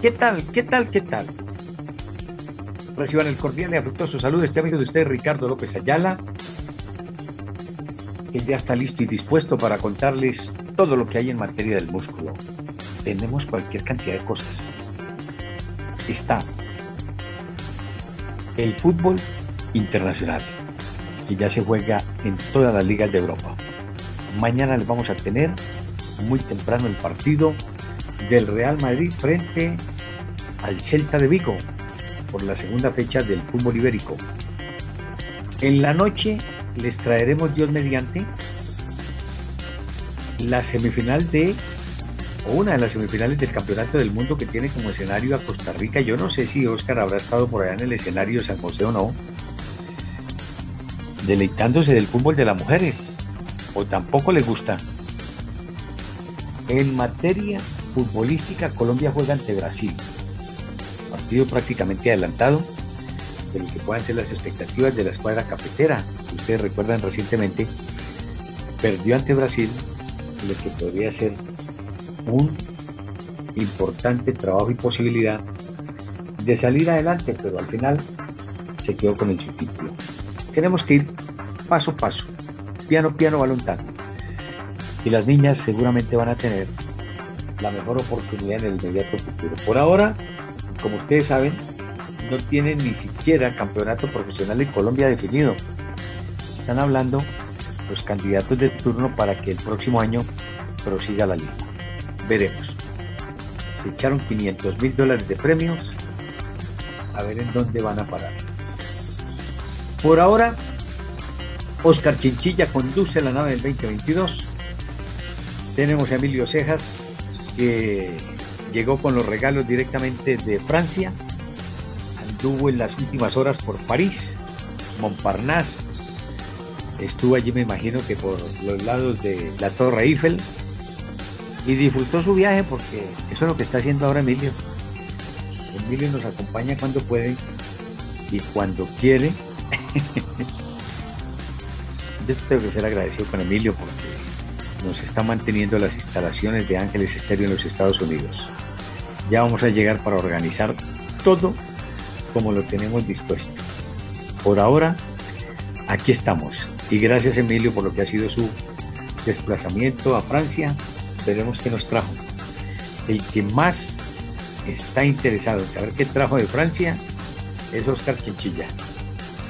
¿Qué tal? ¿Qué tal? ¿Qué tal? Reciban el cordial y afectuoso saludo este amigo de ustedes, Ricardo López Ayala, que ya está listo y dispuesto para contarles todo lo que hay en materia del músculo. Tenemos cualquier cantidad de cosas. Está el fútbol internacional, que ya se juega en todas las ligas de Europa. Mañana les vamos a tener muy temprano el partido del Real Madrid frente al Celta de Vigo por la segunda fecha del fútbol ibérico. En la noche les traeremos Dios mediante la semifinal de o una de las semifinales del Campeonato del Mundo que tiene como escenario a Costa Rica. Yo no sé si Oscar habrá estado por allá en el escenario de San José o no, deleitándose del fútbol de las mujeres o tampoco le gusta. En materia futbolística, Colombia juega ante Brasil. Prácticamente adelantado de lo que puedan ser las expectativas de la escuadra cafetera. Ustedes recuerdan recientemente, perdió ante Brasil lo que podría ser un importante trabajo y posibilidad de salir adelante, pero al final se quedó con el subtítulo. Tenemos que ir paso a paso piano, piano, balón Y las niñas seguramente van a tener la mejor oportunidad en el inmediato futuro. Por ahora, como ustedes saben, no tienen ni siquiera campeonato profesional en Colombia definido. Están hablando los candidatos de turno para que el próximo año prosiga la liga. Veremos. Se echaron 500 mil dólares de premios. A ver en dónde van a parar. Por ahora, Oscar Chinchilla conduce la nave del 2022. Tenemos a Emilio Cejas, que llegó con los regalos directamente de Francia. Anduvo en las últimas horas por París, Montparnasse. Estuvo allí, me imagino que por los lados de la Torre Eiffel. Y disfrutó su viaje porque eso es lo que está haciendo ahora Emilio. Emilio nos acompaña cuando puede y cuando quiere. Yo tengo que ser agradecido con Emilio porque nos está manteniendo las instalaciones de Ángeles Estéreo en los Estados Unidos. Ya vamos a llegar para organizar todo como lo tenemos dispuesto. Por ahora, aquí estamos. Y gracias Emilio por lo que ha sido su desplazamiento a Francia. Veremos qué nos trajo. El que más está interesado en saber qué trajo de Francia es Oscar Chinchilla.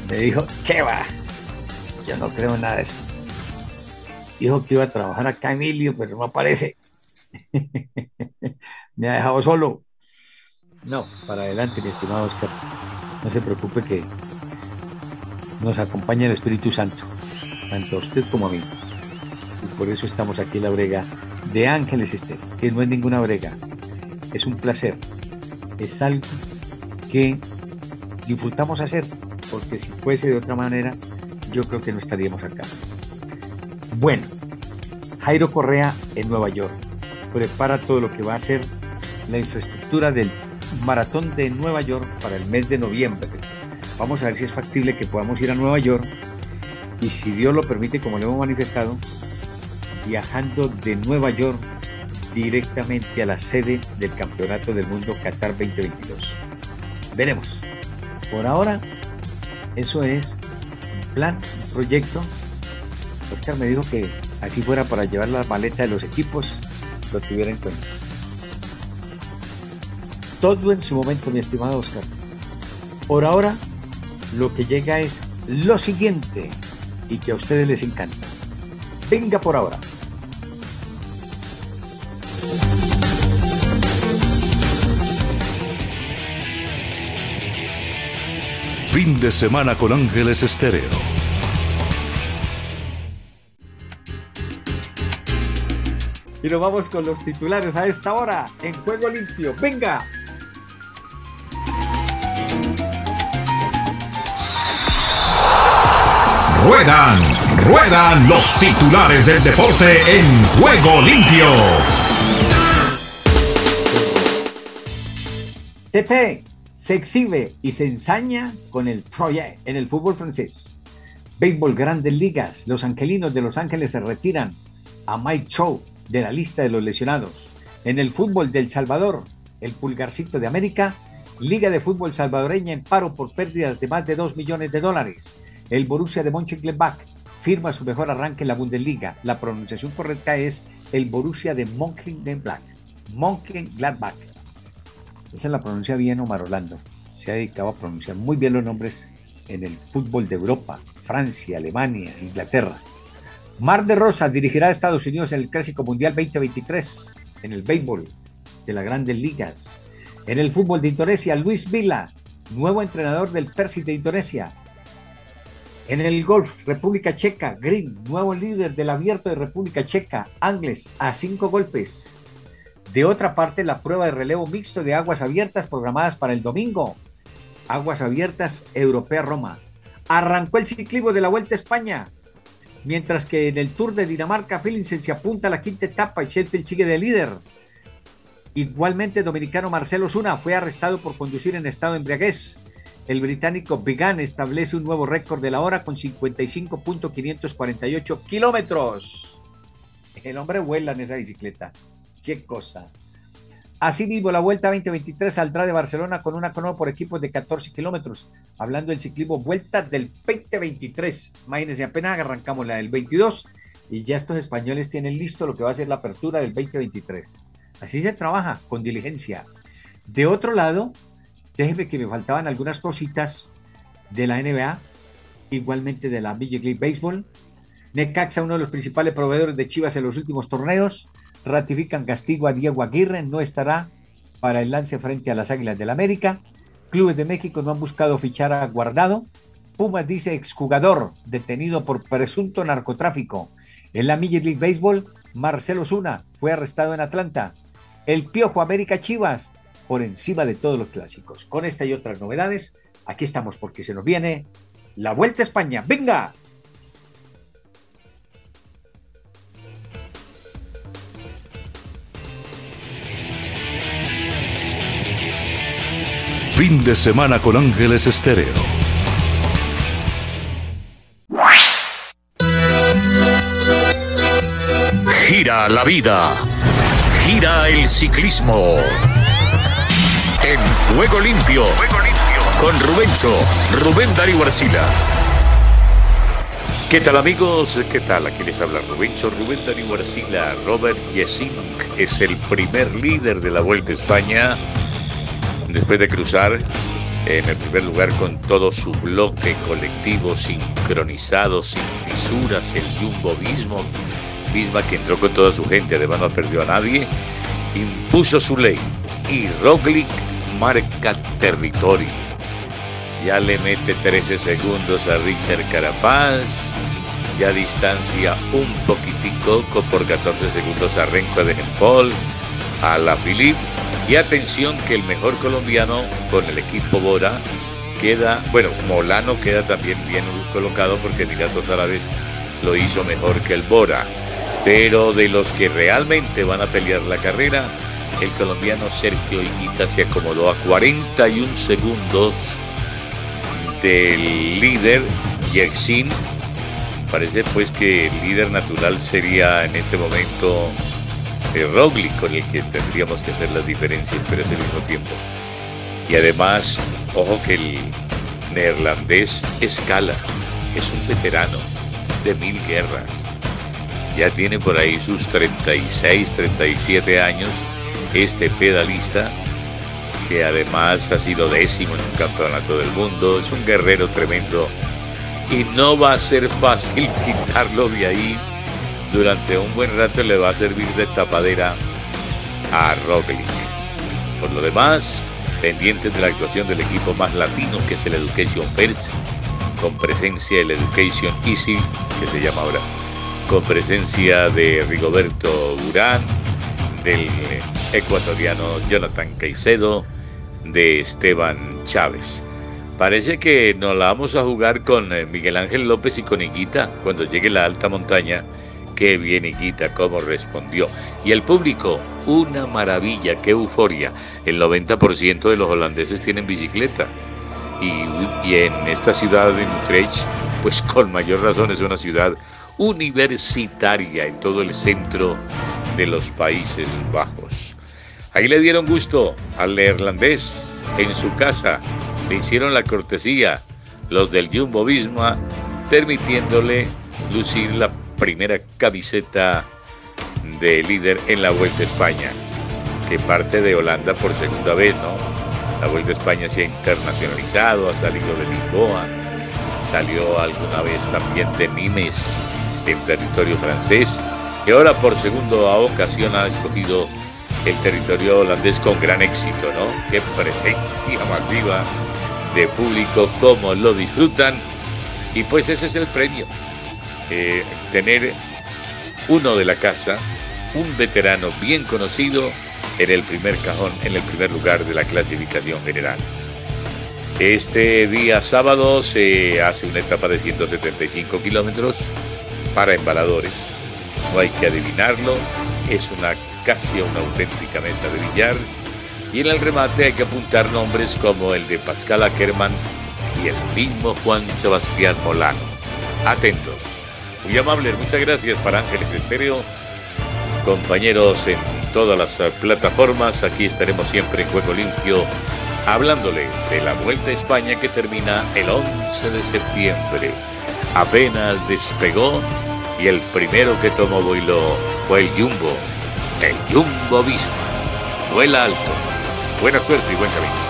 Me dijo, ¿qué va? Yo no creo en nada de eso. Dijo que iba a trabajar acá Emilio, pero no aparece. Me ha dejado solo. No, para adelante, mi estimado Oscar. No se preocupe que nos acompaña el Espíritu Santo, tanto a usted como a mí. Y por eso estamos aquí en la brega de Ángeles Esther, que no es ninguna brega, es un placer, es algo que disfrutamos hacer, porque si fuese de otra manera, yo creo que no estaríamos acá. Bueno, Jairo Correa en Nueva York prepara todo lo que va a ser la infraestructura del maratón de Nueva York para el mes de noviembre. Vamos a ver si es factible que podamos ir a Nueva York y si Dios lo permite, como lo hemos manifestado, viajando de Nueva York directamente a la sede del Campeonato del Mundo Qatar 2022. Veremos. Por ahora, eso es plan, proyecto. Oscar me dijo que así fuera para llevar la maleta de los equipos, lo tuviera en cuenta. Todo en su momento, mi estimado Oscar. Por ahora, lo que llega es lo siguiente y que a ustedes les encanta. Venga por ahora. Fin de semana con Ángeles Estéreo. Y nos vamos con los titulares a esta hora en Juego Limpio. ¡Venga! Ruedan, ruedan los titulares del deporte en Juego Limpio. Tete se exhibe y se ensaña con el Troyes en el fútbol francés. Béisbol Grandes Ligas, los angelinos de Los Ángeles se retiran a Mike Chow de la lista de los lesionados. En el fútbol del Salvador, el pulgarcito de América, Liga de Fútbol Salvadoreña en paro por pérdidas de más de 2 millones de dólares. El Borussia de Mönchengladbach firma su mejor arranque en la Bundesliga. La pronunciación correcta es el Borussia de Mönchengladbach. Mönchengladbach. Esa la pronuncia bien Omar Orlando. Se ha dedicado a pronunciar muy bien los nombres en el fútbol de Europa, Francia, Alemania, Inglaterra. Mar de Rosas dirigirá a Estados Unidos en el Clásico Mundial 2023 en el béisbol de las grandes ligas. En el fútbol de Indonesia, Luis Vila, nuevo entrenador del Persis de Indonesia. En el golf, República Checa, Green, nuevo líder del abierto de República Checa, Angles, a cinco golpes. De otra parte, la prueba de relevo mixto de aguas abiertas programadas para el domingo. Aguas abiertas Europea Roma. Arrancó el ciclismo de la Vuelta a España. Mientras que en el Tour de Dinamarca, Philipsen se apunta a la quinta etapa y Sheffield sigue de líder. Igualmente, dominicano Marcelo Zuna fue arrestado por conducir en estado de embriaguez. El británico Vigan establece un nuevo récord de la hora con 55.548 kilómetros. El hombre vuela en esa bicicleta. Qué cosa. Asimismo, la Vuelta 2023 saldrá de Barcelona con una crono por equipos de 14 kilómetros. Hablando del ciclismo Vuelta del 2023. Imagínense, apenas arrancamos la del 22 y ya estos españoles tienen listo lo que va a ser la apertura del 2023. Así se trabaja, con diligencia. De otro lado, déjeme que me faltaban algunas cositas de la NBA, igualmente de la Major League Baseball. Necaxa, uno de los principales proveedores de Chivas en los últimos torneos, ratifican castigo a Diego Aguirre, no estará para el lance frente a las Águilas del América. Clubes de México no han buscado fichar a Guardado. Pumas dice exjugador detenido por presunto narcotráfico. En la Major League Baseball, Marcelo Zuna fue arrestado en Atlanta. El Piojo América Chivas por encima de todos los clásicos. Con esta y otras novedades, aquí estamos porque se nos viene la Vuelta a España. ¡Venga! Fin de semana con Ángeles Estéreo. Gira la vida. Gira el ciclismo. En Juego Limpio. Con Rubencho, Rubén Darío Arcila. ¿Qué tal amigos? ¿Qué tal? Aquí les habla Rubencho, Rubén Darío Arcila. Robert Yesink es el primer líder de la Vuelta a España después de cruzar en el primer lugar con todo su bloque colectivo sincronizado, sin fisuras, el Jumbo Visma, Visma que entró con toda su gente, además no perdió a nadie, impuso su ley. Y Roglic marca territorio. Ya le mete 13 segundos a Richard Carapaz, ya distancia un poquitico por 14 segundos a Renko de Paul, a la Philippe y atención que el mejor colombiano con el equipo Bora queda, bueno, Molano queda también bien colocado porque Emiratos Árabes lo hizo mejor que el Bora. Pero de los que realmente van a pelear la carrera, el colombiano Sergio Higuita se acomodó a 41 segundos del líder Yersin. Parece pues que el líder natural sería en este momento Roglic con el que tendríamos que hacer las diferencias, pero es el mismo tiempo. Y además, ojo que el neerlandés escala, es un veterano de mil guerras. Ya tiene por ahí sus 36, 37 años este pedalista, que además ha sido décimo en un campeonato del mundo, es un guerrero tremendo y no va a ser fácil quitarlo de ahí durante un buen rato le va a servir de tapadera a Roglic. Por lo demás, pendientes de la actuación del equipo más latino que es el Education First, con presencia del Education Easy, que se llama ahora, con presencia de Rigoberto Urán, del ecuatoriano Jonathan Caicedo, de Esteban Chávez. Parece que nos la vamos a jugar con eh, Miguel Ángel López y con Iquita cuando llegue la alta montaña. Qué bien Iquita, cómo respondió. Y el público, una maravilla, qué euforia. El 90% de los holandeses tienen bicicleta. Y, en esta ciudad de Utrecht, pues con mayor razón es una ciudad universitaria en todo el centro de los Países Bajos. Ahí le dieron gusto al neerlandés en su casa le hicieron la cortesía los del Jumbo Visma, permitiéndole lucir la primera camiseta de líder en la Vuelta a España, que parte de Holanda por segunda vez, ¿no? La Vuelta a España se ha internacionalizado, ha salido de Lisboa, salió alguna vez también de Nimes, en territorio francés, y ahora por segunda ocasión ha escogido el territorio holandés con gran éxito, ¿no? Qué presencia masiva de público, cómo lo disfrutan. Y pues ese es el premio. Eh, tener uno de la casa, un veterano bien conocido en el primer cajón, en el primer lugar de la clasificación general. Este día sábado se hace una etapa de 175 kilómetros para embaladores. No hay que adivinarlo, es una casi una auténtica mesa de billar y en el remate hay que apuntar nombres como el de Pascal Ackerman y el mismo Juan Sebastián Molano. Atentos. Muy amables, muchas gracias para Ángeles Estéreo. Compañeros en todas las eh, plataformas, aquí estaremos siempre en Juego Limpio hablándole de la Vuelta a España que termina el 11 de septiembre. Apenas despegó y el primero que tomó vuelo fue el Jumbo, el Jumbo Visma. Vuela alto Buena suerte y buen camino.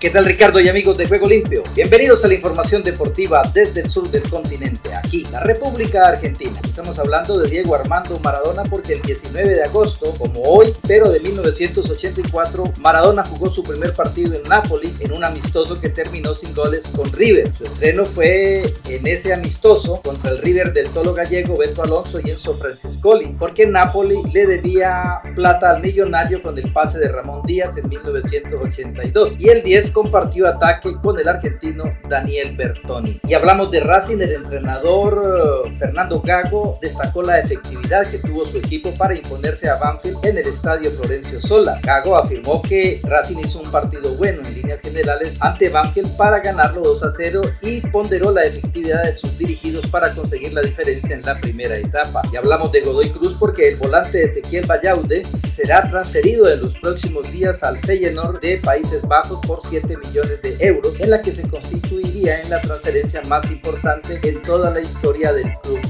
¿Qué tal Ricardo y amigos de Juego Limpio? Bienvenidos a la información deportiva desde el sur del continente, aquí, la República Argentina. Estamos hablando de Diego Armando Maradona porque el 19 de agosto, como hoy, pero de 1984, Maradona jugó su primer partido en Napoli en un amistoso que terminó sin goles con River. Su estreno fue en ese amistoso contra el River del Tolo Gallego, Beto Alonso y Enzo Francescoli, porque Napoli le debía plata al millonario con el pase de Ramón Díaz en 1982. Y el 10 compartió ataque con el argentino Daniel Bertoni. Y hablamos de Racing, el entrenador eh, Fernando Gago destacó la efectividad que tuvo su equipo para imponerse a Banfield en el estadio Florencio Sola. Gago afirmó que Racing hizo un partido bueno en líneas generales ante Banfield para ganarlo 2 a 0 y ponderó la efectividad de sus dirigidos para conseguir la diferencia en la primera etapa. Y hablamos de Godoy Cruz porque el volante Ezequiel Vallaude será transferido en los próximos días al Feyenoord de Países Bajos por 7 millones de euros, en la que se constituiría en la transferencia más importante en toda la historia del club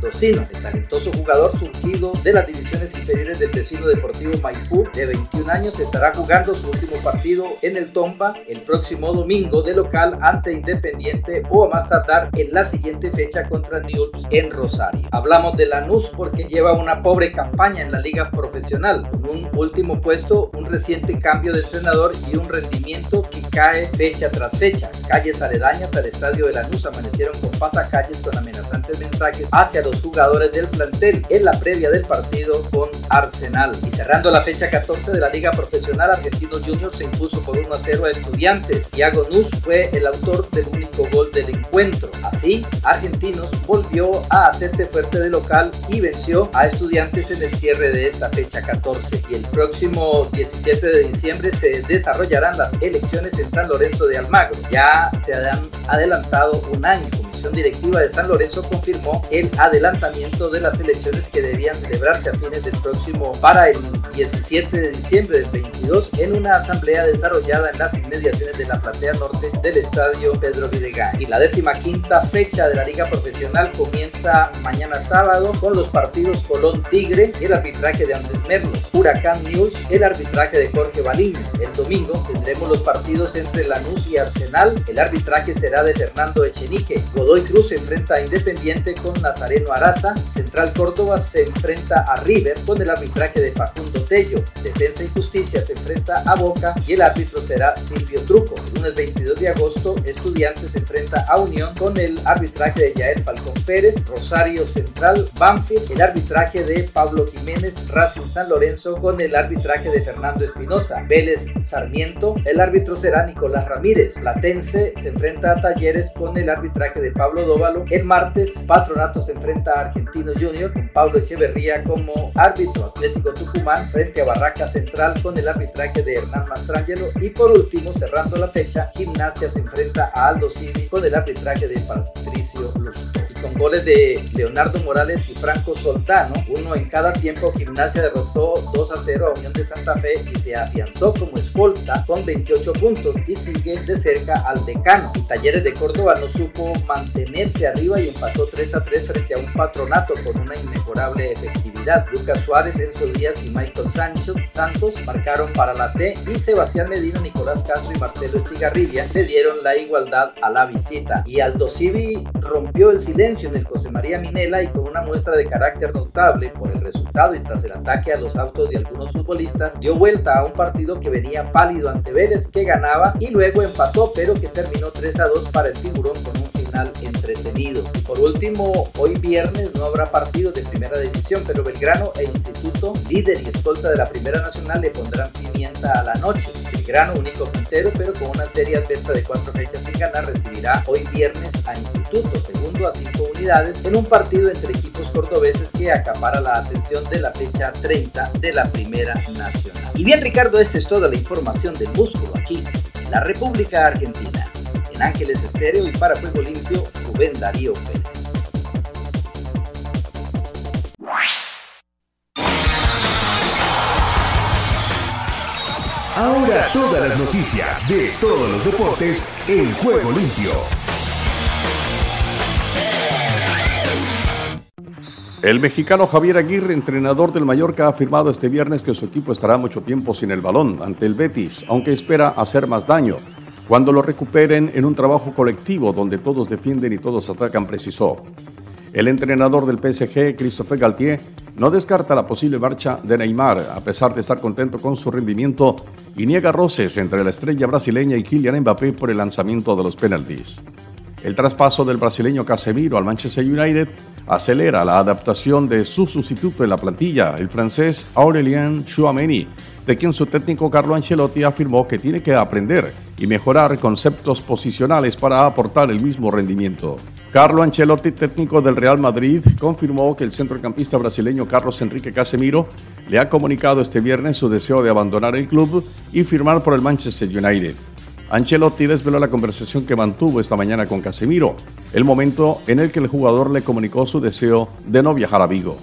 mendocino. El talentoso jugador surgido de las divisiones inferiores del vecino deportivo Maipú, de 21 años, estará jugando su último partido en el Tomba el próximo domingo de local ante Independiente o a más tardar en la siguiente fecha contra Newell's en Rosario. Hablamos de Lanús porque lleva una pobre campaña en la liga profesional, con un último puesto, un reciente cambio de entrenador y un rendimiento que cae fecha tras fecha. Calles aledañas al estadio de Lanús amanecieron con pasacalles con amenazantes mensajes hacia los jugadores del plantel en la previa del partido con Arsenal. Y cerrando la fecha 14 de la Liga Profesional, Argentinos Juniors se impuso por 1 a 0 a Estudiantes. Thiago Nus fue el autor del único gol del encuentro. Así, Argentinos volvió a hacerse fuerte de local y venció a Estudiantes en el cierre de esta fecha 14. Y el próximo 17 de diciembre se desarrollarán las elecciones en San Lorenzo de Almagro. Ya se han adelantado un año directiva de San Lorenzo confirmó el adelantamiento de las elecciones que debían celebrarse a fines del próximo para el 17 de diciembre del 22 en una asamblea desarrollada en las inmediaciones de la platea norte del estadio Pedro Videgay. Y la décima quinta fecha de la liga profesional comienza mañana sábado con los partidos Colón Tigre y el arbitraje de Andrés Merlos, Huracán News, el arbitraje de Jorge Baliño. El domingo tendremos los partidos entre Lanús y Arsenal, el arbitraje será de Fernando Echenique, Godoy Cruz se enfrenta a Independiente con Nazareno Araza, Central Córdoba se enfrenta a River con el arbitraje de Facundo Tello, Defensa y Justicia se enfrenta a Boca y el árbitro será Silvio Truco. Lunes 22 de agosto, Estudiantes se enfrenta a Unión con el arbitraje de Yael Falcón Pérez, Rosario Central, Banfield, el arbitraje de Pablo Jiménez, Racing San Lorenzo con el arbitraje de Fernando Espinosa, Vélez Sarmiento, el árbitro será Nicolás Ramírez, Platense se enfrenta a Talleres con el arbitraje de Pablo Dóvalo, el martes Patronato se enfrenta a Argentinos Junior con Pablo Echeverría como árbitro, Atlético Tucumán frente a Barraca Central con el arbitraje de Hernán Mastrangelo y por último cerrando la fecha, Gimnasia se enfrenta a Aldo Civi con el arbitraje de Patricio Lustó con goles de Leonardo Morales y Franco Soltano, uno en cada tiempo, Gimnasia derrotó 2 a 0 a Unión de Santa Fe y se afianzó como escolta con 28 puntos y sigue de cerca al decano. Talleres de Córdoba no supo mantenerse arriba y empató 3 a 3 frente a un patronato con una inmejorable efectividad. Lucas Suárez, Enzo Díaz y Michael Sancho, Santos marcaron para la T y Sebastián Medina, Nicolás Castro y Marcelo Estigarribia le dieron la igualdad a la visita. Y Aldo Civi rompió el silencio en el José María Minela y con una muestra de carácter notable por el resultado y tras el ataque a los autos de algunos futbolistas, dio vuelta a un partido que venía pálido ante Vélez que ganaba y luego empató pero que terminó 3 a 2 para el tiburón con un entretenido. Por último, hoy viernes no habrá partidos de primera división, pero Belgrano e Instituto, líder y escolta de la Primera Nacional, le pondrán pimienta a la noche. Belgrano, único puntero, pero con una serie adversa de cuatro fechas sin ganar, recibirá hoy viernes a Instituto, segundo a cinco unidades, en un partido entre equipos cordobeses que acapara la atención de la fecha 30 de la Primera Nacional. Y bien, Ricardo, esta es toda la información del músculo aquí, en la República Argentina. Ángeles Estéreo y para Fuego Limpio, Rubén Darío Pérez. Ahora todas las noticias de todos los deportes en Juego Limpio. El mexicano Javier Aguirre, entrenador del Mallorca, ha afirmado este viernes que su equipo estará mucho tiempo sin el balón ante el Betis, aunque espera hacer más daño cuando lo recuperen en un trabajo colectivo donde todos defienden y todos atacan, precisó. El entrenador del PSG, Christophe Galtier, no descarta la posible marcha de Neymar, a pesar de estar contento con su rendimiento, y niega roces entre la estrella brasileña y Kylian Mbappé por el lanzamiento de los penaltis. El traspaso del brasileño Casemiro al Manchester United acelera la adaptación de su sustituto en la plantilla, el francés Aurélien Chouameni, de quien su técnico Carlo Ancelotti afirmó que tiene que aprender y mejorar conceptos posicionales para aportar el mismo rendimiento. Carlo Ancelotti, técnico del Real Madrid, confirmó que el centrocampista brasileño Carlos Enrique Casemiro le ha comunicado este viernes su deseo de abandonar el club y firmar por el Manchester United. Ancelotti desveló la conversación que mantuvo esta mañana con Casemiro, el momento en el que el jugador le comunicó su deseo de no viajar a Vigo.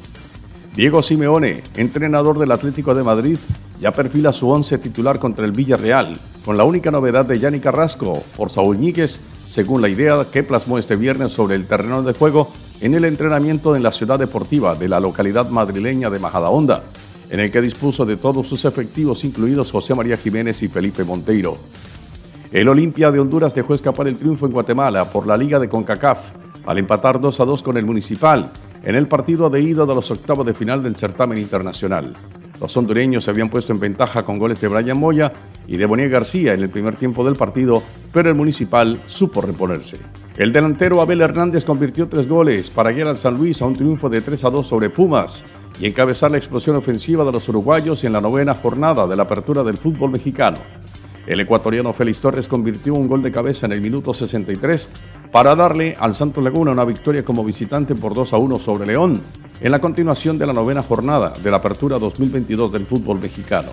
Diego Simeone, entrenador del Atlético de Madrid, ya perfila su once titular contra el Villarreal, con la única novedad de Yanni Carrasco por Saúl Ñíguez, según la idea que plasmó este viernes sobre el terreno de juego en el entrenamiento en la ciudad deportiva de la localidad madrileña de Majadahonda, en el que dispuso de todos sus efectivos, incluidos José María Jiménez y Felipe Monteiro. El Olimpia de Honduras dejó escapar el triunfo en Guatemala por la Liga de CONCACAF al empatar 2 a 2 con el Municipal en el partido de ida de los octavos de final del certamen internacional. Los hondureños se habían puesto en ventaja con goles de Brian Moya y de Bonilla García en el primer tiempo del partido, pero el Municipal supo reponerse. El delantero Abel Hernández convirtió tres goles para guiar al San Luis a un triunfo de 3 a 2 sobre Pumas y encabezar la explosión ofensiva de los uruguayos en la novena jornada de la apertura del fútbol mexicano. El ecuatoriano Félix Torres convirtió un gol de cabeza en el minuto 63 para darle al Santo Laguna una victoria como visitante por 2 a 1 sobre León en la continuación de la novena jornada de la apertura 2022 del fútbol mexicano.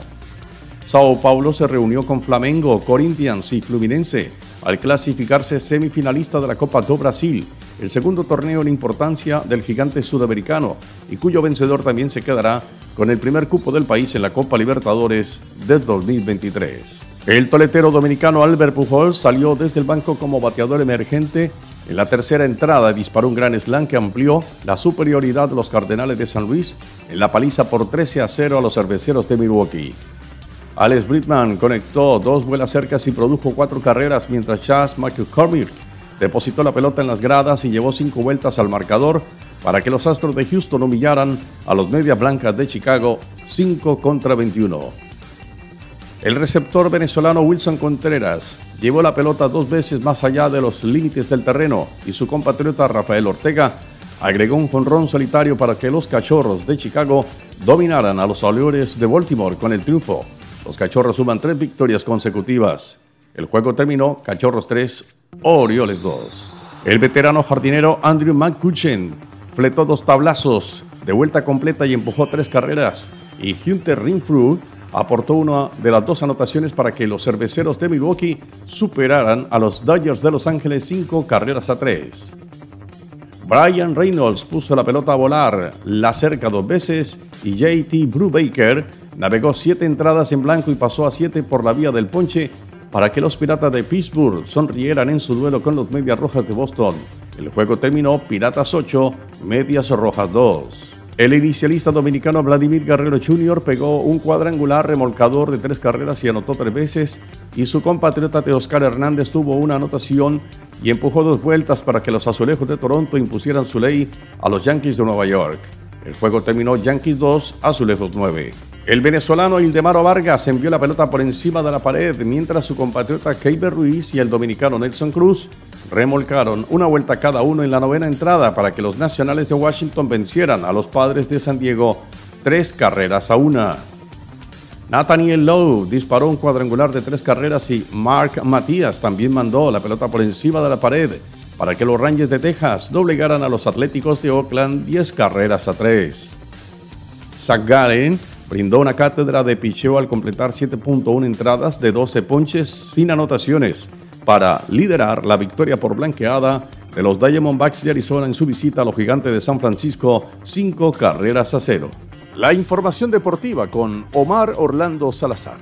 Sao Paulo se reunió con Flamengo, Corinthians y Fluminense al clasificarse semifinalista de la Copa do Brasil, el segundo torneo en importancia del gigante sudamericano y cuyo vencedor también se quedará con el primer cupo del país en la Copa Libertadores de 2023. El toletero dominicano Albert Pujols salió desde el banco como bateador emergente en la tercera entrada disparó un gran slam que amplió la superioridad de los Cardenales de San Luis en la paliza por 13 a 0 a los cerveceros de Milwaukee. Alex Britman conectó dos vuelas cercas y produjo cuatro carreras mientras Chas McCormick depositó la pelota en las gradas y llevó cinco vueltas al marcador para que los Astros de Houston humillaran a los Medias Blancas de Chicago 5 contra 21. El receptor venezolano Wilson Contreras llevó la pelota dos veces más allá de los límites del terreno y su compatriota Rafael Ortega agregó un jonrón solitario para que los cachorros de Chicago dominaran a los Orioles de Baltimore con el triunfo. Los cachorros suman tres victorias consecutivas. El juego terminó Cachorros 3, Orioles 2. El veterano jardinero Andrew McCutcheon fletó dos tablazos de vuelta completa y empujó tres carreras. Y Hunter Rinfru aportó una de las dos anotaciones para que los cerveceros de Milwaukee superaran a los Dodgers de Los Ángeles cinco carreras a tres. Brian Reynolds puso la pelota a volar la cerca dos veces y JT Brubaker navegó siete entradas en blanco y pasó a siete por la vía del ponche para que los Piratas de Pittsburgh sonrieran en su duelo con los Medias Rojas de Boston. El juego terminó Piratas 8, Medias Rojas 2. El inicialista dominicano Vladimir Guerrero Jr. pegó un cuadrangular remolcador de tres carreras y anotó tres veces, y su compatriota Oscar Hernández tuvo una anotación y empujó dos vueltas para que los azulejos de Toronto impusieran su ley a los Yankees de Nueva York. El juego terminó Yankees 2, Azulejos 9. El venezolano Ildemaro Vargas envió la pelota por encima de la pared mientras su compatriota Keiber Ruiz y el dominicano Nelson Cruz remolcaron una vuelta cada uno en la novena entrada para que los nacionales de Washington vencieran a los padres de San Diego tres carreras a una. Nathaniel Lowe disparó un cuadrangular de tres carreras y Mark Matías también mandó la pelota por encima de la pared para que los Rangers de Texas doblegaran a los Atléticos de Oakland 10 carreras a tres. Zach Gallen brindó una cátedra de picheo al completar 7.1 entradas de 12 ponches sin anotaciones para liderar la victoria por blanqueada de los Diamondbacks de Arizona en su visita a los gigantes de San Francisco, cinco carreras a cero. La información deportiva con Omar Orlando Salazar.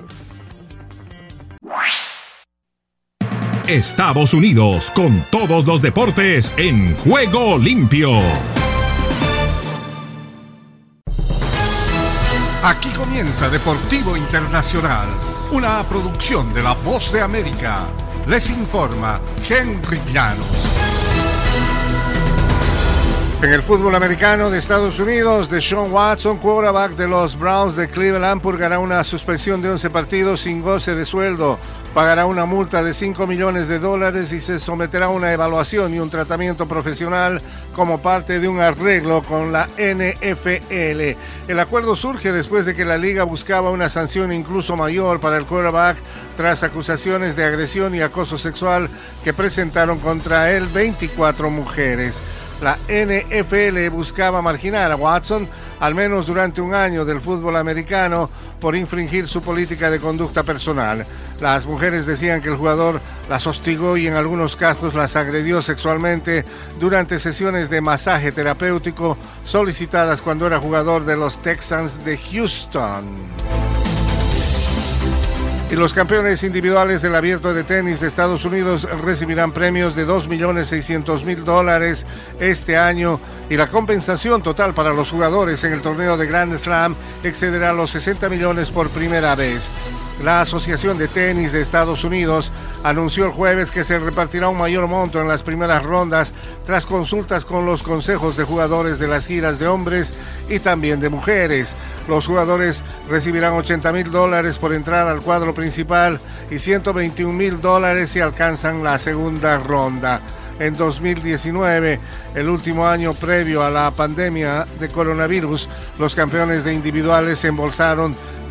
Estados Unidos con todos los deportes en juego limpio. Aquí comienza Deportivo Internacional, una producción de La Voz de América. Les informa Henry Llanos. En el fútbol americano de Estados Unidos, Deshaun Watson, quarterback de los Browns de Cleveland, purgará una suspensión de 11 partidos sin goce de sueldo pagará una multa de 5 millones de dólares y se someterá a una evaluación y un tratamiento profesional como parte de un arreglo con la NFL. El acuerdo surge después de que la liga buscaba una sanción incluso mayor para el quarterback tras acusaciones de agresión y acoso sexual que presentaron contra él 24 mujeres. La NFL buscaba marginar a Watson al menos durante un año del fútbol americano por infringir su política de conducta personal. Las mujeres decían que el jugador las hostigó y en algunos casos las agredió sexualmente durante sesiones de masaje terapéutico solicitadas cuando era jugador de los Texans de Houston. Y los campeones individuales del abierto de tenis de Estados Unidos recibirán premios de 2.600.000 dólares este año y la compensación total para los jugadores en el torneo de Grand Slam excederá los 60 millones por primera vez. La Asociación de Tenis de Estados Unidos anunció el jueves que se repartirá un mayor monto en las primeras rondas tras consultas con los consejos de jugadores de las giras de hombres y también de mujeres. Los jugadores recibirán 80 mil dólares por entrar al cuadro principal y 121 mil dólares si alcanzan la segunda ronda en 2019, el último año previo a la pandemia de coronavirus, los campeones de individuales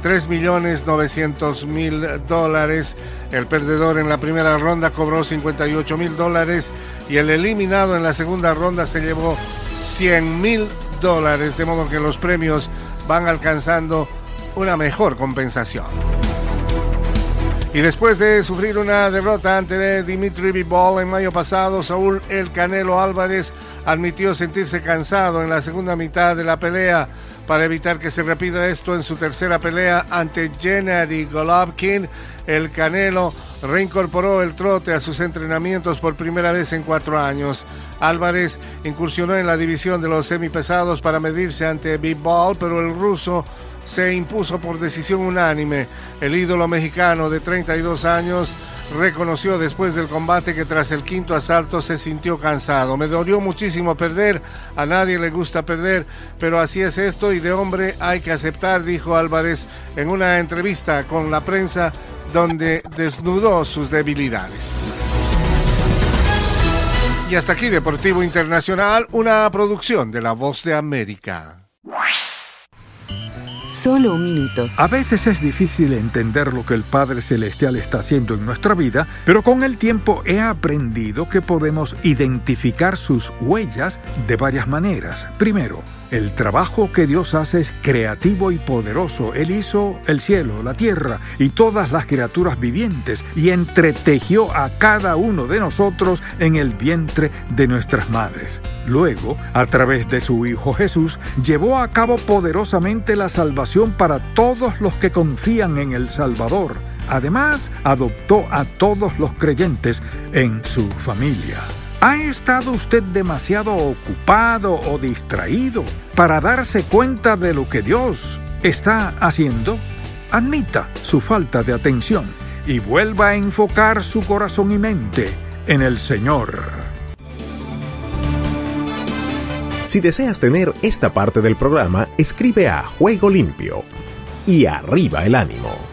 se embolsaron 3.900.000 dólares. El perdedor en la primera ronda cobró 58 mil dólares y el eliminado en la segunda ronda se llevó 100 mil dólares, de modo que los premios van alcanzando una mejor compensación. Y después de sufrir una derrota ante Dimitri Bivol en mayo pasado, Saúl El Canelo Álvarez admitió sentirse cansado en la segunda mitad de la pelea para evitar que se repita esto en su tercera pelea ante Gennady Golovkin. El Canelo reincorporó el trote a sus entrenamientos por primera vez en cuatro años. Álvarez incursionó en la división de los semipesados para medirse ante Big Ball, pero el ruso se impuso por decisión unánime. El ídolo mexicano de 32 años reconoció después del combate que tras el quinto asalto se sintió cansado. Me dolió muchísimo perder, a nadie le gusta perder, pero así es esto y de hombre hay que aceptar, dijo Álvarez en una entrevista con la prensa donde desnudó sus debilidades. Y hasta aquí Deportivo Internacional, una producción de La Voz de América. Solo un minuto. A veces es difícil entender lo que el Padre Celestial está haciendo en nuestra vida, pero con el tiempo he aprendido que podemos identificar sus huellas de varias maneras. Primero, el trabajo que Dios hace es creativo y poderoso. Él hizo el cielo, la tierra y todas las criaturas vivientes y entretejió a cada uno de nosotros en el vientre de nuestras madres. Luego, a través de su Hijo Jesús, llevó a cabo poderosamente la salvación para todos los que confían en el Salvador. Además, adoptó a todos los creyentes en su familia. ¿Ha estado usted demasiado ocupado o distraído para darse cuenta de lo que Dios está haciendo? Admita su falta de atención y vuelva a enfocar su corazón y mente en el Señor. Si deseas tener esta parte del programa, escribe a Juego Limpio y arriba el ánimo.